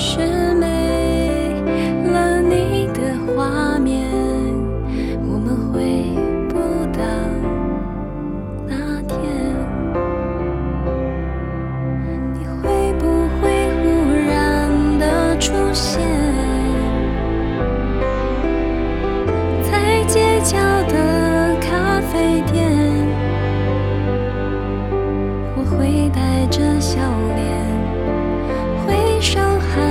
是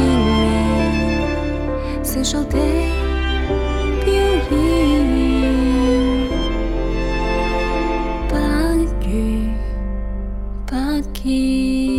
见面成熟地表演不如不见。